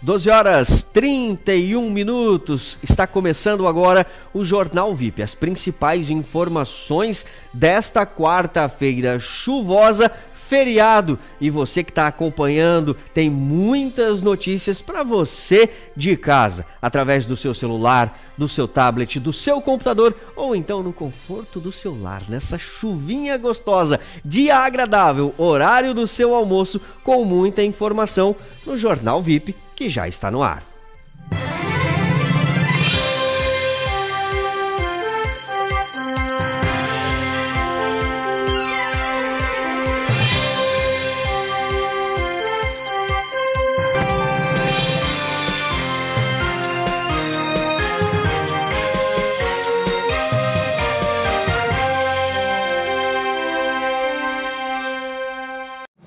12 horas 31 minutos. Está começando agora o Jornal VIP. As principais informações desta quarta-feira chuvosa, feriado. E você que está acompanhando, tem muitas notícias para você de casa, através do seu celular, do seu tablet, do seu computador ou então no conforto do seu lar, nessa chuvinha gostosa. Dia agradável, horário do seu almoço com muita informação no Jornal VIP que já está no ar.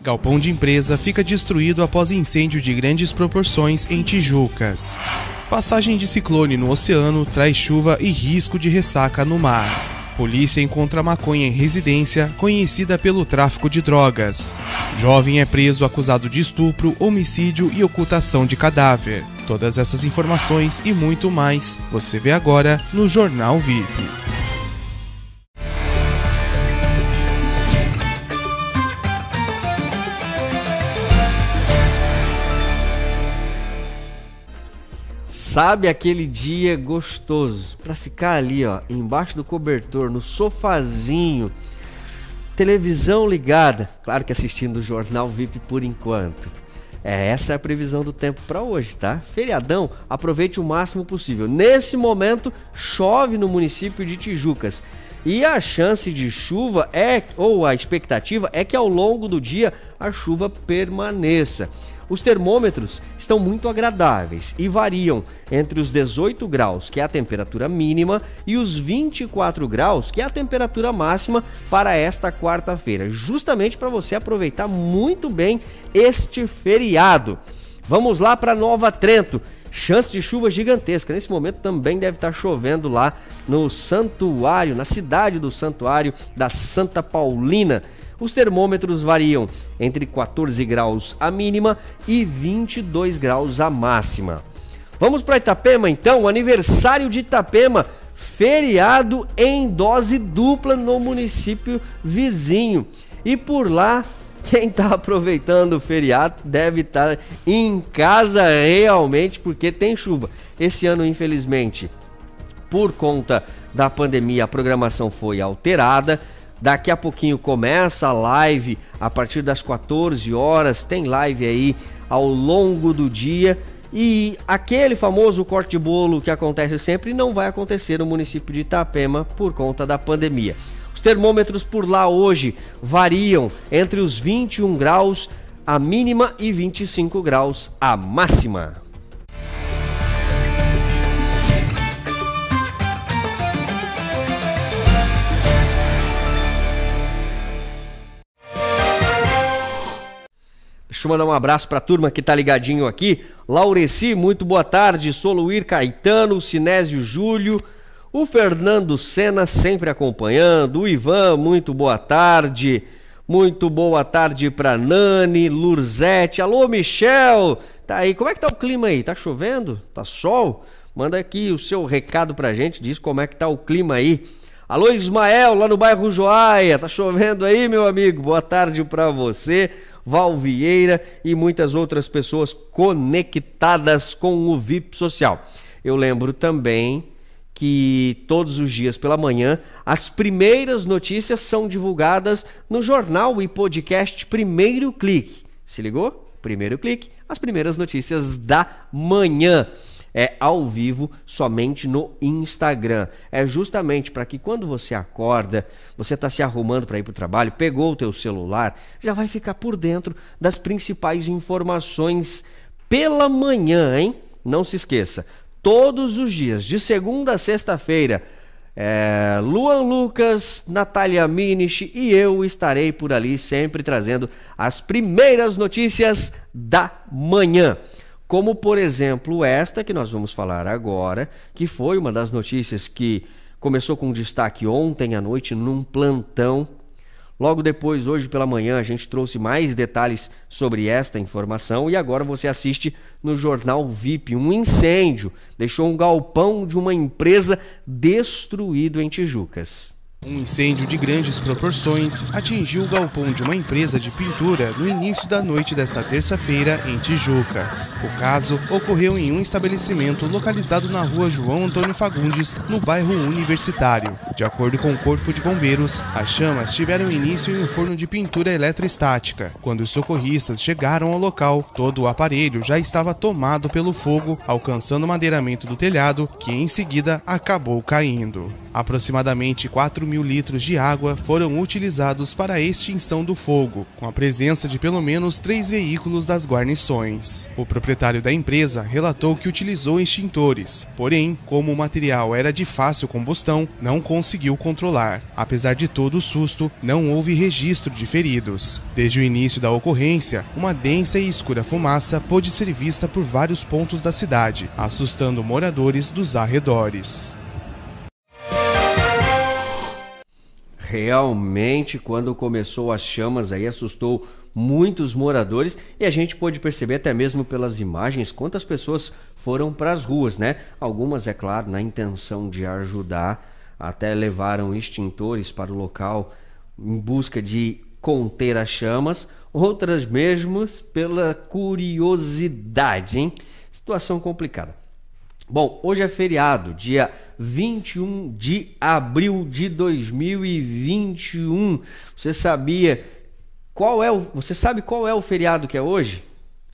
Galpão de empresa fica destruído após incêndio de grandes proporções em Tijucas. Passagem de ciclone no oceano traz chuva e risco de ressaca no mar. Polícia encontra maconha em residência conhecida pelo tráfico de drogas. Jovem é preso acusado de estupro, homicídio e ocultação de cadáver. Todas essas informações e muito mais você vê agora no Jornal VIP. Sabe aquele dia gostoso para ficar ali, ó, embaixo do cobertor, no sofazinho, televisão ligada, claro que assistindo o jornal VIP por enquanto. É, essa é a previsão do tempo para hoje, tá? Feriadão, aproveite o máximo possível. Nesse momento, chove no município de Tijucas. E a chance de chuva é, ou a expectativa é que ao longo do dia a chuva permaneça. Os termômetros estão muito agradáveis e variam entre os 18 graus, que é a temperatura mínima, e os 24 graus, que é a temperatura máxima para esta quarta-feira, justamente para você aproveitar muito bem este feriado. Vamos lá para Nova Trento. Chance de chuva gigantesca. Nesse momento também deve estar chovendo lá no santuário, na cidade do santuário da Santa Paulina. Os termômetros variam entre 14 graus a mínima e 22 graus a máxima. Vamos para Itapema então, aniversário de Itapema, feriado em dose dupla no município vizinho. E por lá, quem está aproveitando o feriado deve estar tá em casa realmente porque tem chuva. Esse ano, infelizmente, por conta da pandemia, a programação foi alterada. Daqui a pouquinho começa a live a partir das 14 horas. Tem live aí ao longo do dia. E aquele famoso corte de bolo que acontece sempre não vai acontecer no município de Itapema por conta da pandemia. Os termômetros por lá hoje variam entre os 21 graus a mínima e 25 graus a máxima. Deixa eu mandar um abraço para a turma que tá ligadinho aqui. Laureci, muito boa tarde. Soluir Caetano, Sinésio Júlio, o Fernando Sena sempre acompanhando. O Ivan, muito boa tarde. Muito boa tarde para Nani, Lurzete. Alô, Michel. Tá aí. Como é que tá o clima aí? Tá chovendo? Tá sol? Manda aqui o seu recado pra gente, diz como é que tá o clima aí. Alô, Ismael, lá no bairro Joaia. Tá chovendo aí, meu amigo? Boa tarde para você. Val Vieira e muitas outras pessoas conectadas com o VIP Social. Eu lembro também que todos os dias pela manhã as primeiras notícias são divulgadas no jornal e podcast Primeiro Clique. Se ligou? Primeiro Clique, as primeiras notícias da manhã é ao vivo somente no Instagram. É justamente para que quando você acorda, você está se arrumando para ir para o trabalho, pegou o teu celular, já vai ficar por dentro das principais informações pela manhã, hein? Não se esqueça, todos os dias, de segunda a sexta-feira, é, Luan Lucas, Natália Minich e eu estarei por ali sempre trazendo as primeiras notícias da manhã como por exemplo esta que nós vamos falar agora, que foi uma das notícias que começou com destaque ontem à noite num plantão. Logo depois, hoje pela manhã, a gente trouxe mais detalhes sobre esta informação e agora você assiste no jornal VIP um incêndio deixou um galpão de uma empresa destruído em Tijucas. Um incêndio de grandes proporções atingiu o galpão de uma empresa de pintura no início da noite desta terça-feira em Tijucas. O caso ocorreu em um estabelecimento localizado na rua João Antônio Fagundes, no bairro Universitário. De acordo com o Corpo de Bombeiros, as chamas tiveram início em um forno de pintura eletrostática. Quando os socorristas chegaram ao local, todo o aparelho já estava tomado pelo fogo, alcançando o madeiramento do telhado, que em seguida acabou caindo. Aproximadamente 4 mil litros de água foram utilizados para a extinção do fogo, com a presença de pelo menos três veículos das guarnições. O proprietário da empresa relatou que utilizou extintores, porém, como o material era de fácil combustão, não conseguiu controlar. Apesar de todo o susto, não houve registro de feridos. Desde o início da ocorrência, uma densa e escura fumaça pôde ser vista por vários pontos da cidade, assustando moradores dos arredores. Realmente, quando começou as chamas aí, assustou muitos moradores e a gente pôde perceber até mesmo pelas imagens quantas pessoas foram para as ruas, né? Algumas, é claro, na intenção de ajudar, até levaram extintores para o local em busca de conter as chamas, outras mesmas pela curiosidade, hein? Situação complicada. Bom, hoje é feriado, dia 21 de abril de 2021. Você sabia qual é o, você sabe qual é o feriado que é hoje?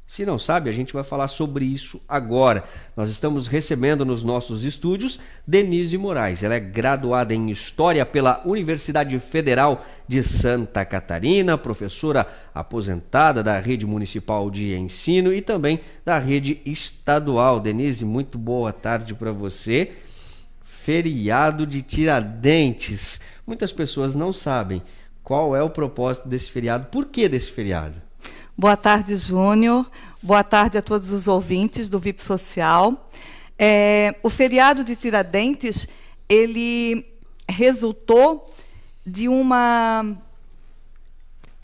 Se não sabe, a gente vai falar sobre isso agora. Nós estamos recebendo nos nossos estúdios Denise Moraes. Ela é graduada em História pela Universidade Federal de Santa Catarina, professora aposentada da Rede Municipal de Ensino e também da Rede Estadual. Denise, muito boa tarde para você. Feriado de Tiradentes. Muitas pessoas não sabem qual é o propósito desse feriado. Por que desse feriado? Boa tarde, Júnior. Boa tarde a todos os ouvintes do VIP Social. É, o feriado de Tiradentes, ele resultou de uma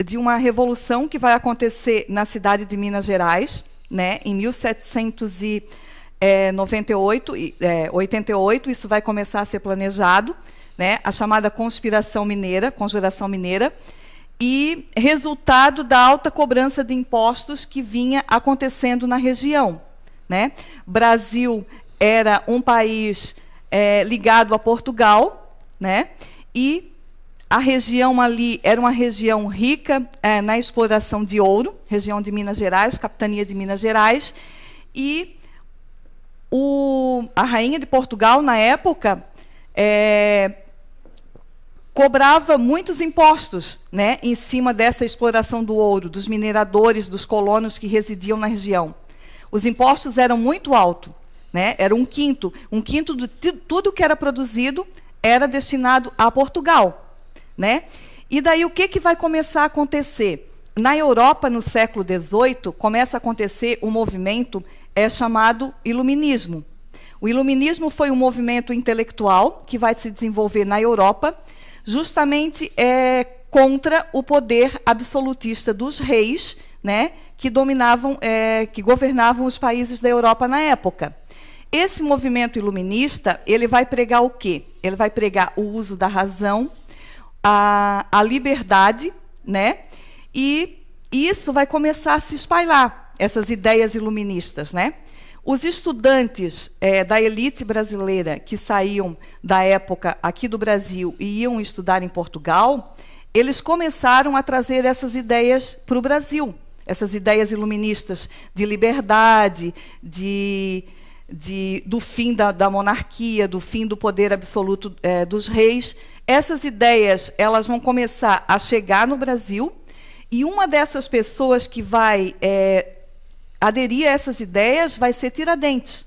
de uma revolução que vai acontecer na cidade de Minas Gerais, né, em 1798, é, 88, isso vai começar a ser planejado, né, a chamada conspiração mineira, conjuração mineira, e resultado da alta cobrança de impostos que vinha acontecendo na região. Né? Brasil era um país é, ligado a Portugal, né? e a região ali era uma região rica é, na exploração de ouro, região de Minas Gerais, capitania de Minas Gerais, e o, a rainha de Portugal, na época, é, cobrava muitos impostos né, em cima dessa exploração do ouro, dos mineradores, dos colonos que residiam na região. Os impostos eram muito altos, né, era um quinto. Um quinto de tudo que era produzido era destinado a Portugal. Né? E daí o que, que vai começar a acontecer? Na Europa, no século XVIII, começa a acontecer um movimento é chamado Iluminismo. O Iluminismo foi um movimento intelectual que vai se desenvolver na Europa justamente é, contra o poder absolutista dos reis, né, que dominavam, é, que governavam os países da Europa na época. Esse movimento iluminista ele vai pregar o quê? Ele vai pregar o uso da razão, a, a liberdade, né? E isso vai começar a se espalhar essas ideias iluministas, né? Os estudantes é, da elite brasileira que saíam da época aqui do Brasil e iam estudar em Portugal, eles começaram a trazer essas ideias para o Brasil, essas ideias iluministas de liberdade, de, de do fim da, da, monarquia, do fim do poder absoluto é, dos reis. Essas ideias elas vão começar a chegar no Brasil e uma dessas pessoas que vai é, aderir a essas ideias vai ser Tiradentes.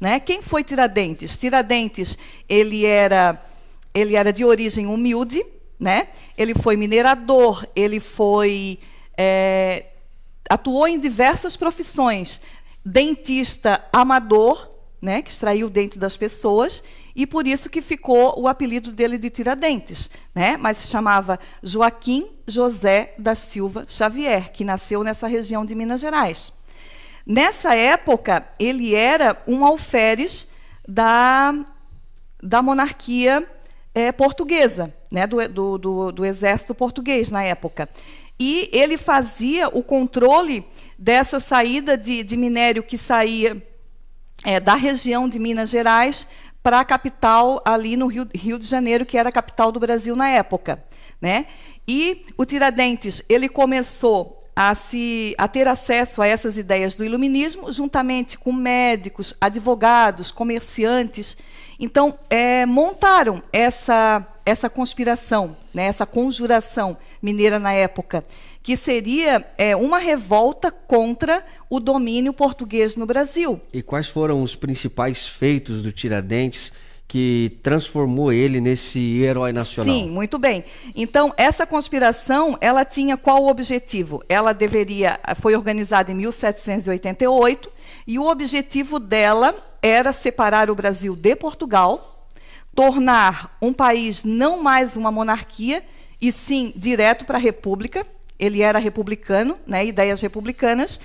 Né? Quem foi Tiradentes? Tiradentes ele era, ele era de origem humilde, né? ele foi minerador, ele foi é, atuou em diversas profissões, dentista amador, né, que extraiu o dente das pessoas, e por isso que ficou o apelido dele de Tiradentes, né? Mas se chamava Joaquim José da Silva Xavier, que nasceu nessa região de Minas Gerais. Nessa época, ele era um alferes da, da monarquia é, portuguesa, né? do, do, do, do exército português na época. E ele fazia o controle dessa saída de, de minério que saía é, da região de Minas Gerais para a capital ali no Rio, Rio de Janeiro, que era a capital do Brasil na época. Né? E o Tiradentes ele começou a, se, a ter acesso a essas ideias do iluminismo, juntamente com médicos, advogados, comerciantes. Então, é, montaram essa, essa conspiração, né, essa conjuração mineira na época, que seria é, uma revolta contra o domínio português no Brasil. E quais foram os principais feitos do Tiradentes? Que transformou ele nesse herói nacional. Sim, muito bem. Então, essa conspiração, ela tinha qual objetivo? Ela deveria, foi organizada em 1788, e o objetivo dela era separar o Brasil de Portugal, tornar um país não mais uma monarquia, e sim direto para a república. Ele era republicano, né, ideias republicanas,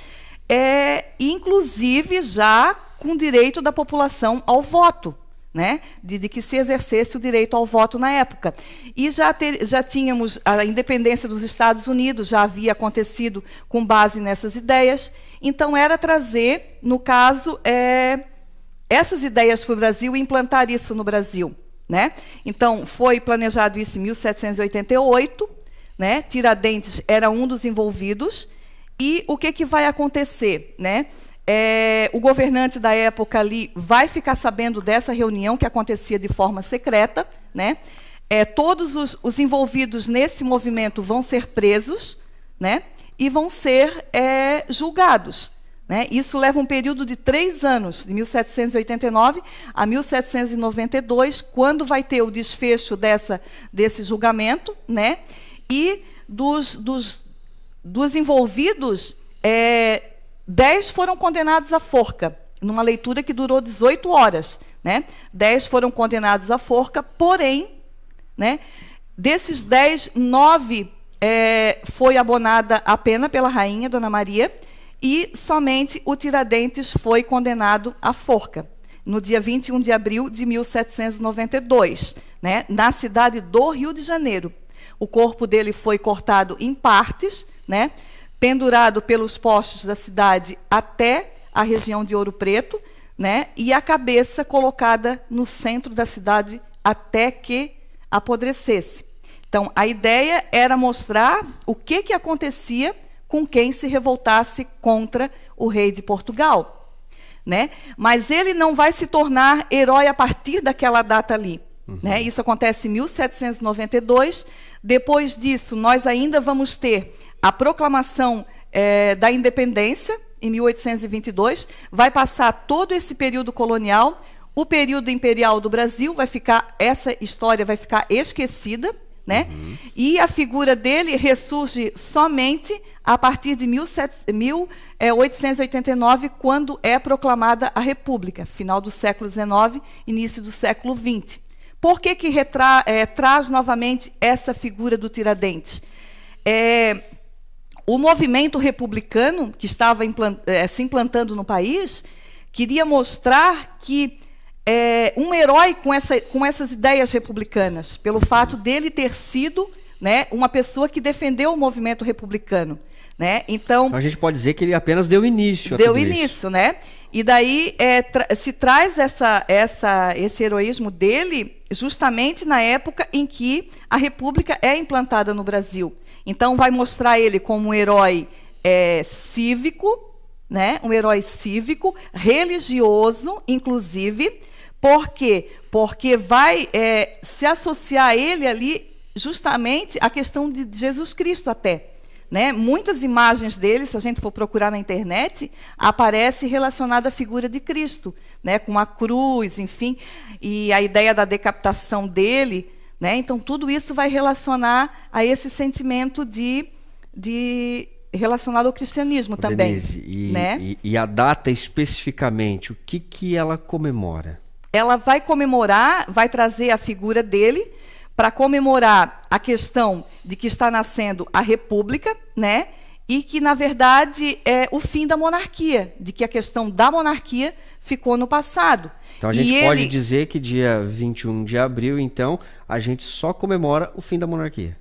é, inclusive já com direito da população ao voto né, de, de, que se exercesse o direito ao voto na época. E já, ter, já tínhamos a independência dos Estados Unidos, já havia acontecido com base nessas ideias. Então, era trazer, no caso, é, essas ideias para o Brasil e implantar isso no Brasil. Né? Então, foi planejado isso em 1788. Né? Tiradentes era um dos envolvidos. E o que, que vai acontecer? Né? É, o governante da época ali vai ficar sabendo dessa reunião que acontecia de forma secreta, né? É, todos os, os, envolvidos nesse movimento vão ser presos, né? E vão ser é, julgados. Né? Isso leva um período de três anos, de 1789 a 1792, quando vai ter o desfecho dessa, desse julgamento, né? E dos, dos, dos envolvidos, é, Dez foram condenados à forca, numa leitura que durou 18 horas. Né? Dez foram condenados à forca, porém, né, desses dez, nove é, foi abonada a pena pela rainha, Dona Maria, e somente o Tiradentes foi condenado à forca, no dia 21 de abril de 1792, né, na cidade do Rio de Janeiro. O corpo dele foi cortado em partes, né, pendurado pelos postes da cidade até a região de Ouro Preto, né? E a cabeça colocada no centro da cidade até que apodrecesse. Então, a ideia era mostrar o que, que acontecia com quem se revoltasse contra o rei de Portugal. Né? Mas ele não vai se tornar herói a partir daquela data ali. Uhum. Né? Isso acontece em 1792. Depois disso, nós ainda vamos ter a proclamação é, da independência, em 1822, vai passar todo esse período colonial, o período imperial do Brasil vai ficar, essa história vai ficar esquecida, né? Uhum. E a figura dele ressurge somente a partir de 1889, quando é proclamada a República, final do século XIX, início do século XX. Por que, que retra, é, traz novamente essa figura do Tiradentes? É, o movimento republicano, que estava implant, é, se implantando no país, queria mostrar que é, um herói com, essa, com essas ideias republicanas, pelo fato dele ter sido né, uma pessoa que defendeu o movimento republicano. Né? Então, a gente pode dizer que ele apenas deu início. deu início, isso. né? E daí é, tra se traz essa, essa, esse heroísmo dele justamente na época em que a República é implantada no Brasil. Então, vai mostrar ele como um herói é, cívico, né? um herói cívico, religioso, inclusive. Por quê? Porque vai é, se associar ele ali justamente a questão de Jesus Cristo até. Né? Muitas imagens dele, se a gente for procurar na internet, aparece relacionada à figura de Cristo, né? com a cruz, enfim, e a ideia da decapitação dele né? Então, tudo isso vai relacionar a esse sentimento de, de relacionado ao cristianismo também. Denise, e, né? e, e, a data especificamente, o que, que ela comemora? ela vai comemorar, vai trazer a figura dele para comemorar a questão de que está nascendo a República, né? E que, na verdade, é o fim da monarquia, de que a questão da monarquia ficou no passado. Então a gente e pode ele... dizer que dia 21 de abril, então, a gente só comemora o fim da monarquia.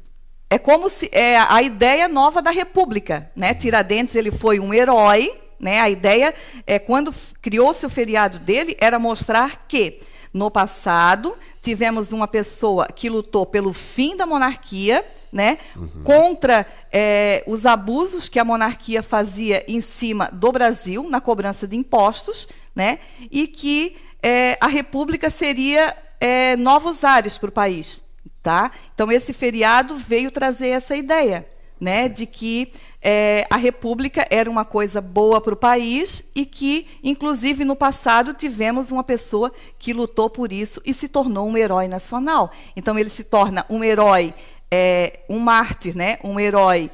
É como se é a ideia nova da República, né? Tiradentes ele foi um herói, né? A ideia é quando criou-se o feriado dele era mostrar que no passado tivemos uma pessoa que lutou pelo fim da monarquia, né, uhum. contra é, os abusos que a monarquia fazia em cima do Brasil na cobrança de impostos, né, e que é, a república seria é, novos ares para o país, tá? Então esse feriado veio trazer essa ideia, né, de que é, a República era uma coisa boa para o país e que, inclusive, no passado tivemos uma pessoa que lutou por isso e se tornou um herói nacional. Então, ele se torna um herói, é, um mártir, né? um herói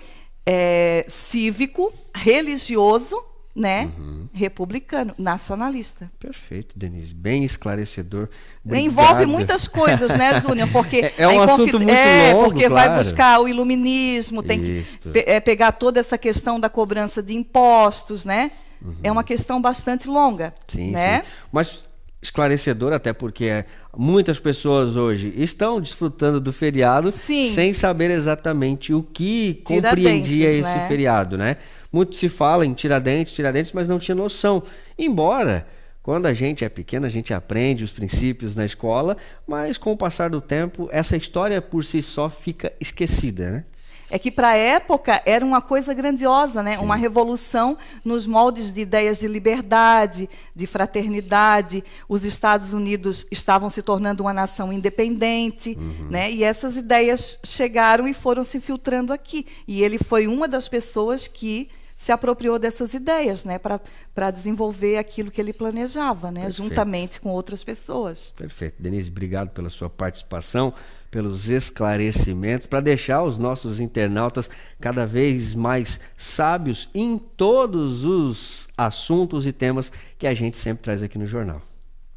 é, cívico, religioso, né? Uhum. Republicano, nacionalista. Perfeito, Denise. Bem esclarecedor. Obrigado. Envolve muitas coisas, né, Júnior? Porque é, é um assunto muito é, longo, porque claro. vai buscar o iluminismo, tem Isso. que pe é, pegar toda essa questão da cobrança de impostos, né? Uhum. É uma questão bastante longa. Sim, né? sim. Mas esclarecedor, até porque muitas pessoas hoje estão desfrutando do feriado Sim. sem saber exatamente o que compreendia esse né? feriado, né? Muito se fala em Tiradentes, Tiradentes, mas não tinha noção. Embora quando a gente é pequeno, a gente aprende os princípios na escola, mas com o passar do tempo, essa história por si só fica esquecida, né? é que para a época era uma coisa grandiosa, né? uma revolução nos moldes de ideias de liberdade, de fraternidade. Os Estados Unidos estavam se tornando uma nação independente, uhum. né? e essas ideias chegaram e foram se filtrando aqui. E ele foi uma das pessoas que se apropriou dessas ideias, né, para desenvolver aquilo que ele planejava, né, juntamente com outras pessoas. Perfeito. Denise, obrigado pela sua participação pelos esclarecimentos, para deixar os nossos internautas cada vez mais sábios em todos os assuntos e temas que a gente sempre traz aqui no jornal.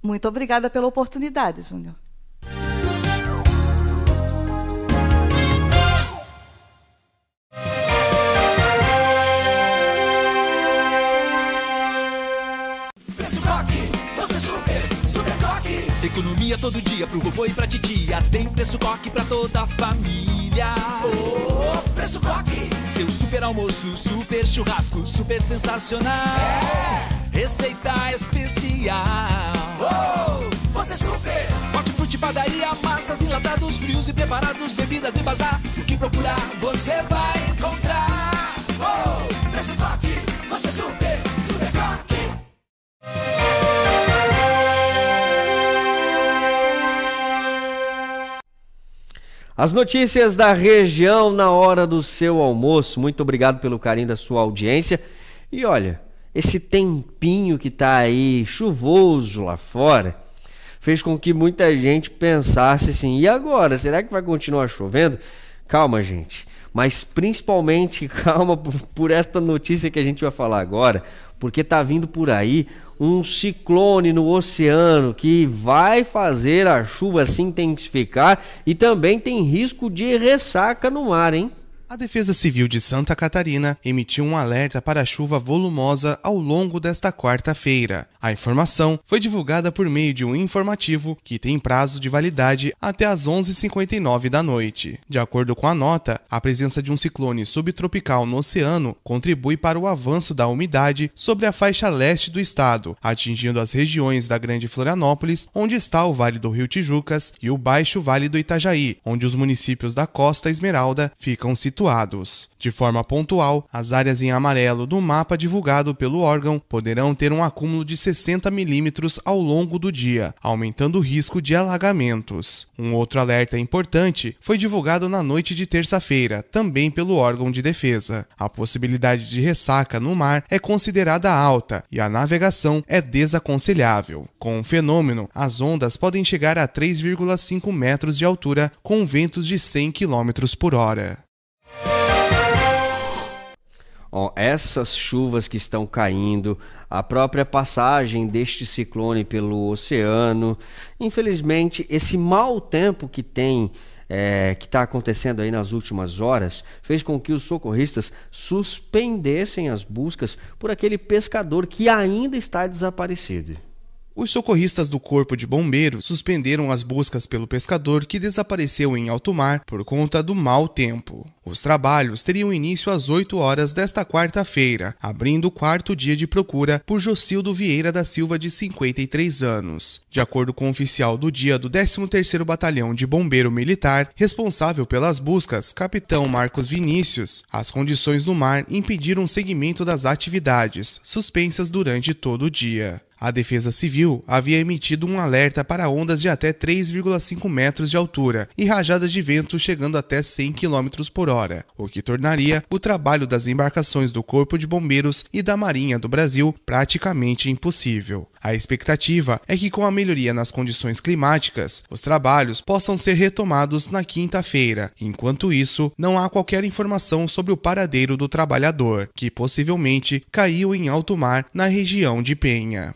Muito obrigada pela oportunidade, Júnior. Todo dia pro vovô e pra titia. Tem preço coque pra toda a família. Oh, preço coque! Seu super almoço, super churrasco, super sensacional. É. Receita especial. Oh, você super! Hortifruti, padaria, massas, enlatados, frios e preparados, bebidas e bazar. O que procurar, você vai encontrar. Oh, preço coque! As notícias da região na hora do seu almoço. Muito obrigado pelo carinho da sua audiência. E olha, esse tempinho que está aí chuvoso lá fora fez com que muita gente pensasse assim: e agora? Será que vai continuar chovendo? Calma, gente. Mas principalmente calma por, esta notícia que a gente vai falar agora, porque tá vindo por aí um ciclone no oceano que vai fazer a chuva se intensificar e também tem risco de ressaca no mar, hein? A Defesa Civil de Santa Catarina emitiu um alerta para chuva volumosa ao longo desta quarta-feira. A informação foi divulgada por meio de um informativo que tem prazo de validade até às 11h59 da noite. De acordo com a nota, a presença de um ciclone subtropical no oceano contribui para o avanço da umidade sobre a faixa leste do estado, atingindo as regiões da Grande Florianópolis, onde está o Vale do Rio Tijucas, e o Baixo Vale do Itajaí, onde os municípios da Costa Esmeralda ficam situados situados. De forma pontual, as áreas em amarelo do mapa divulgado pelo órgão poderão ter um acúmulo de 60 milímetros ao longo do dia, aumentando o risco de alagamentos. Um outro alerta importante foi divulgado na noite de terça-feira, também pelo órgão de defesa. A possibilidade de ressaca no mar é considerada alta e a navegação é desaconselhável. Com o fenômeno, as ondas podem chegar a 3,5 metros de altura com ventos de 100 km por hora. Ó, essas chuvas que estão caindo, a própria passagem deste ciclone pelo oceano, infelizmente, esse mau tempo que tem é, que está acontecendo aí nas últimas horas fez com que os socorristas suspendessem as buscas por aquele pescador que ainda está desaparecido. Os socorristas do Corpo de Bombeiros suspenderam as buscas pelo pescador que desapareceu em alto mar por conta do mau tempo. Os trabalhos teriam início às 8 horas desta quarta-feira, abrindo o quarto dia de procura por Jocildo Vieira da Silva, de 53 anos. De acordo com o oficial do dia do 13º Batalhão de Bombeiro Militar, responsável pelas buscas, capitão Marcos Vinícius, as condições do mar impediram o seguimento das atividades, suspensas durante todo o dia. A Defesa Civil havia emitido um alerta para ondas de até 3,5 metros de altura e rajadas de vento chegando até 100 km por hora, o que tornaria o trabalho das embarcações do Corpo de Bombeiros e da Marinha do Brasil praticamente impossível. A expectativa é que, com a melhoria nas condições climáticas, os trabalhos possam ser retomados na quinta-feira. Enquanto isso, não há qualquer informação sobre o paradeiro do trabalhador, que possivelmente caiu em alto mar na região de Penha.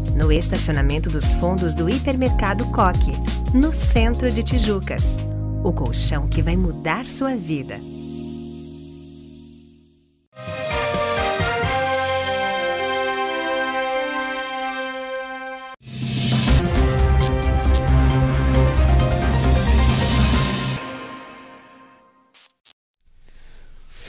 No estacionamento dos fundos do Hipermercado Coque, no centro de Tijucas. O colchão que vai mudar sua vida.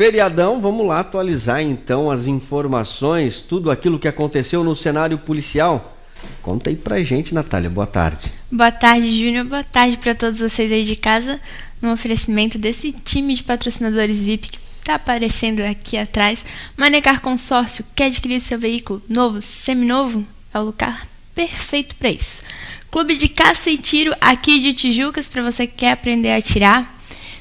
Feriadão, vamos lá atualizar então as informações, tudo aquilo que aconteceu no cenário policial. Conta aí pra gente, Natália. Boa tarde. Boa tarde, Júnior. Boa tarde para todos vocês aí de casa. No oferecimento desse time de patrocinadores VIP que tá aparecendo aqui atrás. Manecar Consórcio, quer adquirir seu veículo novo, seminovo? É o lugar perfeito para isso. Clube de Caça e Tiro aqui de Tijucas para você que quer aprender a atirar.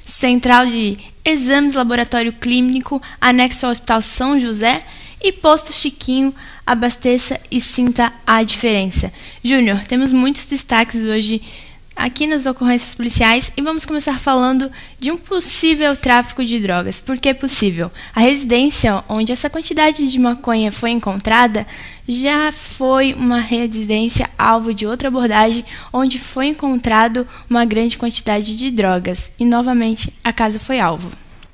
Central de Exames Laboratório Clínico, anexo ao Hospital São José e Posto Chiquinho, abasteça e sinta a diferença. Júnior, temos muitos destaques hoje aqui nas ocorrências policiais e vamos começar falando de um possível tráfico de drogas. Por que é possível? A residência onde essa quantidade de maconha foi encontrada já foi uma residência alvo de outra abordagem onde foi encontrado uma grande quantidade de drogas e novamente a casa foi alvo.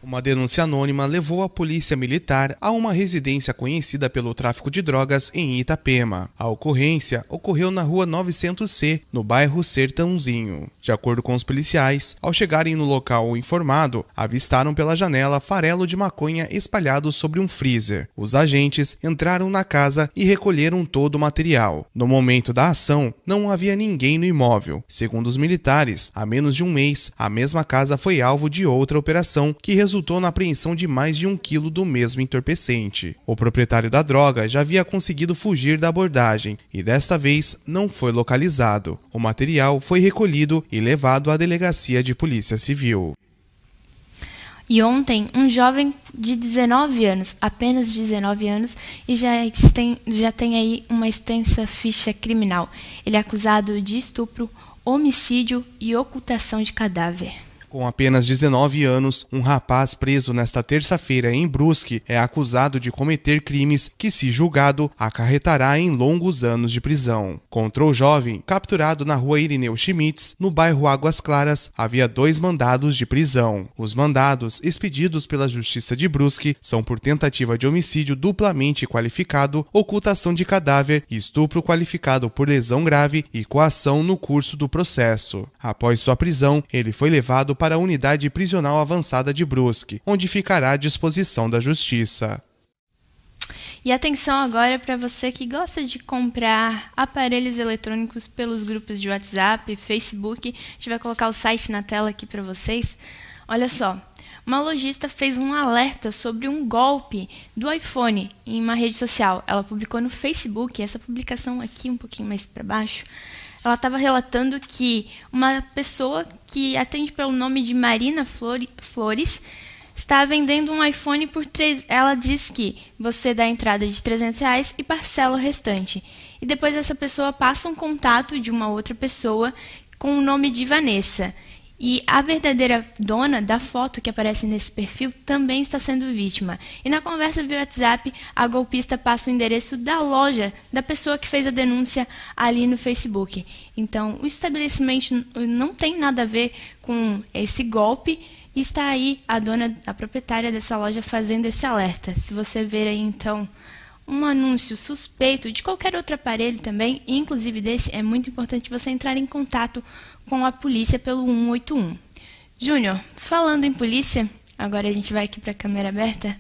Uma denúncia anônima levou a polícia militar a uma residência conhecida pelo tráfico de drogas em Itapema. A ocorrência ocorreu na rua 900C, no bairro Sertãozinho. De acordo com os policiais, ao chegarem no local informado, avistaram pela janela farelo de maconha espalhado sobre um freezer. Os agentes entraram na casa e recolheram todo o material. No momento da ação, não havia ninguém no imóvel. Segundo os militares, há menos de um mês, a mesma casa foi alvo de outra operação que resultou resultou na apreensão de mais de um quilo do mesmo entorpecente. O proprietário da droga já havia conseguido fugir da abordagem e desta vez não foi localizado. O material foi recolhido e levado à delegacia de polícia civil. E ontem, um jovem de 19 anos, apenas 19 anos, e já tem, já tem aí uma extensa ficha criminal. Ele é acusado de estupro, homicídio e ocultação de cadáver. Com apenas 19 anos, um rapaz preso nesta terça-feira em Brusque é acusado de cometer crimes que, se julgado, acarretará em longos anos de prisão. Contra o jovem, capturado na rua Irineu Schmitz, no bairro Águas Claras, havia dois mandados de prisão. Os mandados, expedidos pela Justiça de Brusque, são por tentativa de homicídio duplamente qualificado, ocultação de cadáver, estupro qualificado por lesão grave e coação no curso do processo. Após sua prisão, ele foi levado para a unidade prisional avançada de Brusque, onde ficará à disposição da Justiça. E atenção agora para você que gosta de comprar aparelhos eletrônicos pelos grupos de WhatsApp, Facebook. A gente vai colocar o site na tela aqui para vocês. Olha só, uma lojista fez um alerta sobre um golpe do iPhone em uma rede social. Ela publicou no Facebook, essa publicação aqui um pouquinho mais para baixo. Ela estava relatando que uma pessoa que atende pelo nome de Marina Flores está vendendo um iPhone por 3. Ela diz que você dá a entrada de 300 reais e parcela o restante. E depois essa pessoa passa um contato de uma outra pessoa com o nome de Vanessa. E a verdadeira dona da foto que aparece nesse perfil também está sendo vítima. E na conversa via WhatsApp, a golpista passa o endereço da loja da pessoa que fez a denúncia ali no Facebook. Então, o estabelecimento não tem nada a ver com esse golpe. E está aí a dona, a proprietária dessa loja fazendo esse alerta. Se você ver aí, então, um anúncio suspeito de qualquer outro aparelho também, inclusive desse, é muito importante você entrar em contato com a polícia pelo 181. Júnior, falando em polícia, agora a gente vai aqui para a câmera aberta.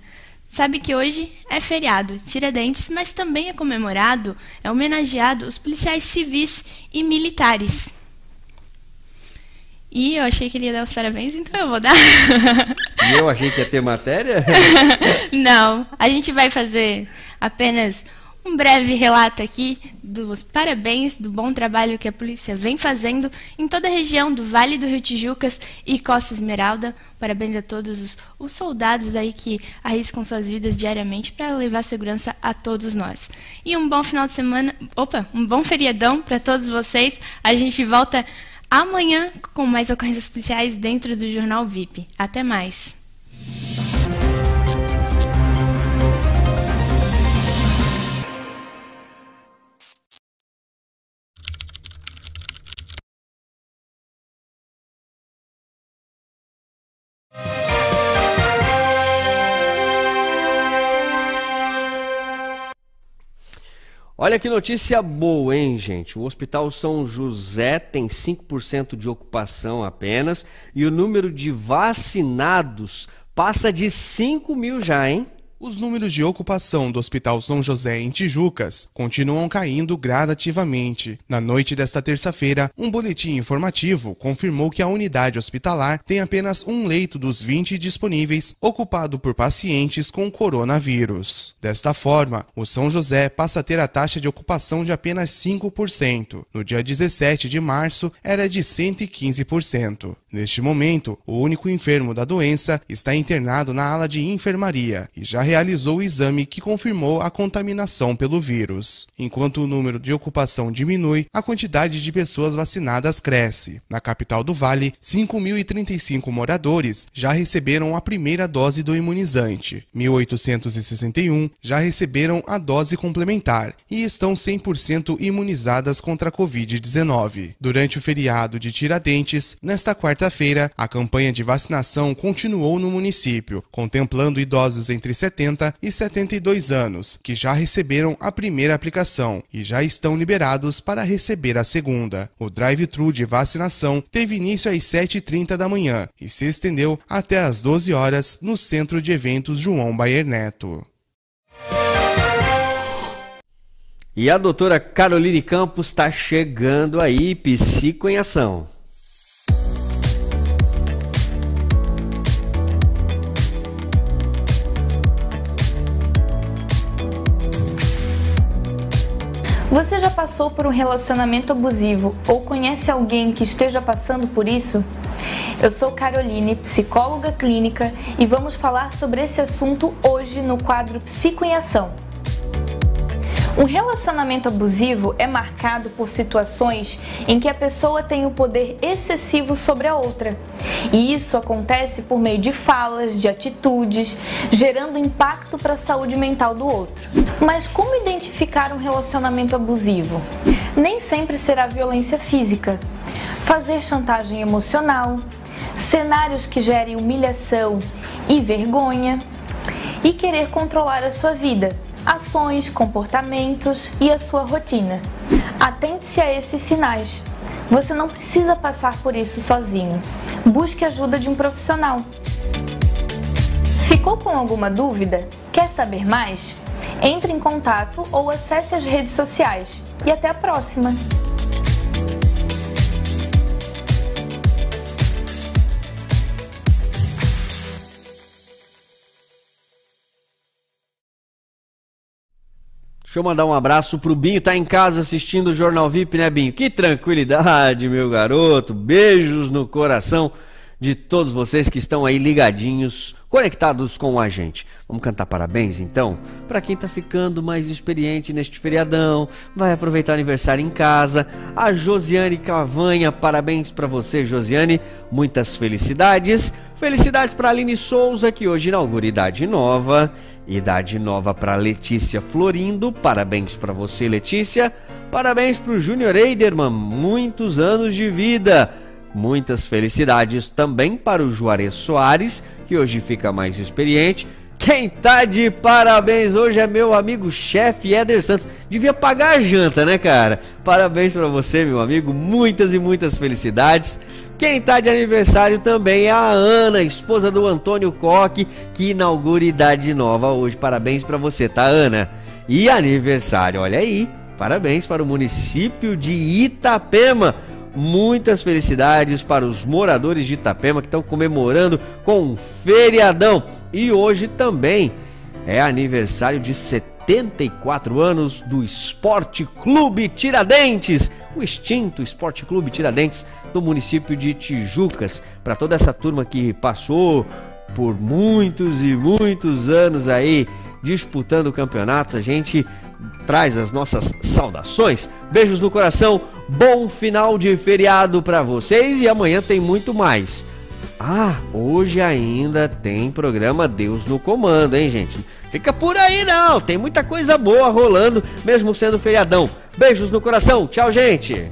Sabe que hoje é feriado, Tiradentes, mas também é comemorado, é homenageado os policiais civis e militares. E eu achei que ele ia dar os parabéns, então eu vou dar. E eu achei que ia ter matéria? Não, a gente vai fazer apenas um breve relato aqui dos parabéns do bom trabalho que a polícia vem fazendo em toda a região do Vale do Rio Tijucas e Costa Esmeralda. Parabéns a todos os, os soldados aí que arriscam suas vidas diariamente para levar segurança a todos nós. E um bom final de semana, opa, um bom feriadão para todos vocês. A gente volta amanhã com mais ocorrências policiais dentro do Jornal VIP. Até mais. Olha que notícia boa, hein, gente? O Hospital São José tem 5% de ocupação apenas e o número de vacinados passa de 5 mil já, hein? Os números de ocupação do Hospital São José em Tijucas continuam caindo gradativamente. Na noite desta terça-feira, um boletim informativo confirmou que a unidade hospitalar tem apenas um leito dos 20 disponíveis ocupado por pacientes com coronavírus. Desta forma, o São José passa a ter a taxa de ocupação de apenas 5%. No dia 17 de março, era de 115%. Neste momento, o único enfermo da doença está internado na ala de enfermaria e já realizou o exame que confirmou a contaminação pelo vírus. Enquanto o número de ocupação diminui, a quantidade de pessoas vacinadas cresce. Na capital do Vale, 5.035 moradores já receberam a primeira dose do imunizante, 1.861 já receberam a dose complementar e estão 100% imunizadas contra a Covid-19. Durante o feriado de Tiradentes, nesta quarta-feira, a campanha de vacinação continuou no município, contemplando idosos entre 70 70 e 72 anos, que já receberam a primeira aplicação e já estão liberados para receber a segunda. O drive-thru de vacinação teve início às 7h30 da manhã e se estendeu até às 12 horas no Centro de Eventos João Baier Neto. E a doutora Caroline Campos está chegando aí, Psico em Ação. Você já passou por um relacionamento abusivo ou conhece alguém que esteja passando por isso? Eu sou Caroline, psicóloga clínica, e vamos falar sobre esse assunto hoje no quadro Psico em Ação. Um relacionamento abusivo é marcado por situações em que a pessoa tem o um poder excessivo sobre a outra. E isso acontece por meio de falas, de atitudes, gerando impacto para a saúde mental do outro. Mas como identificar um relacionamento abusivo? Nem sempre será violência física. Fazer chantagem emocional, cenários que gerem humilhação e vergonha e querer controlar a sua vida ações, comportamentos e a sua rotina. Atente-se a esses sinais. Você não precisa passar por isso sozinho. Busque ajuda de um profissional. Ficou com alguma dúvida? Quer saber mais? Entre em contato ou acesse as redes sociais. E até a próxima! Deixa eu mandar um abraço pro Binho, tá em casa assistindo o Jornal VIP, né, Binho? Que tranquilidade, meu garoto. Beijos no coração de todos vocês que estão aí ligadinhos, conectados com a gente. Vamos cantar parabéns então? Para quem tá ficando mais experiente neste feriadão, vai aproveitar o aniversário em casa. A Josiane Cavanha, parabéns para você, Josiane. Muitas felicidades. Felicidades para Aline Souza, que hoje inaugura Idade Nova. Idade Nova para Letícia Florindo. Parabéns para você, Letícia. Parabéns para o Júnior Eiderman. Muitos anos de vida. Muitas felicidades também para o Juarez Soares, que hoje fica mais experiente. Quem tá de parabéns hoje é meu amigo chefe Éder Santos. Devia pagar a janta, né, cara? Parabéns para você, meu amigo. Muitas e muitas felicidades. Quem tá de aniversário também é a Ana, esposa do Antônio Coque, que inaugura idade nova hoje. Parabéns para você, tá, Ana? E aniversário, olha aí. Parabéns para o município de Itapema Muitas felicidades para os moradores de Itapema que estão comemorando com um feriadão. E hoje também é aniversário de 74 anos do Esporte Clube Tiradentes, o extinto Esporte Clube Tiradentes do município de Tijucas. Para toda essa turma que passou por muitos e muitos anos aí disputando campeonatos, a gente traz as nossas saudações. Beijos no coração Bom final de feriado para vocês e amanhã tem muito mais. Ah, hoje ainda tem programa Deus no Comando, hein, gente? Fica por aí não, tem muita coisa boa rolando, mesmo sendo feriadão. Beijos no coração, tchau, gente!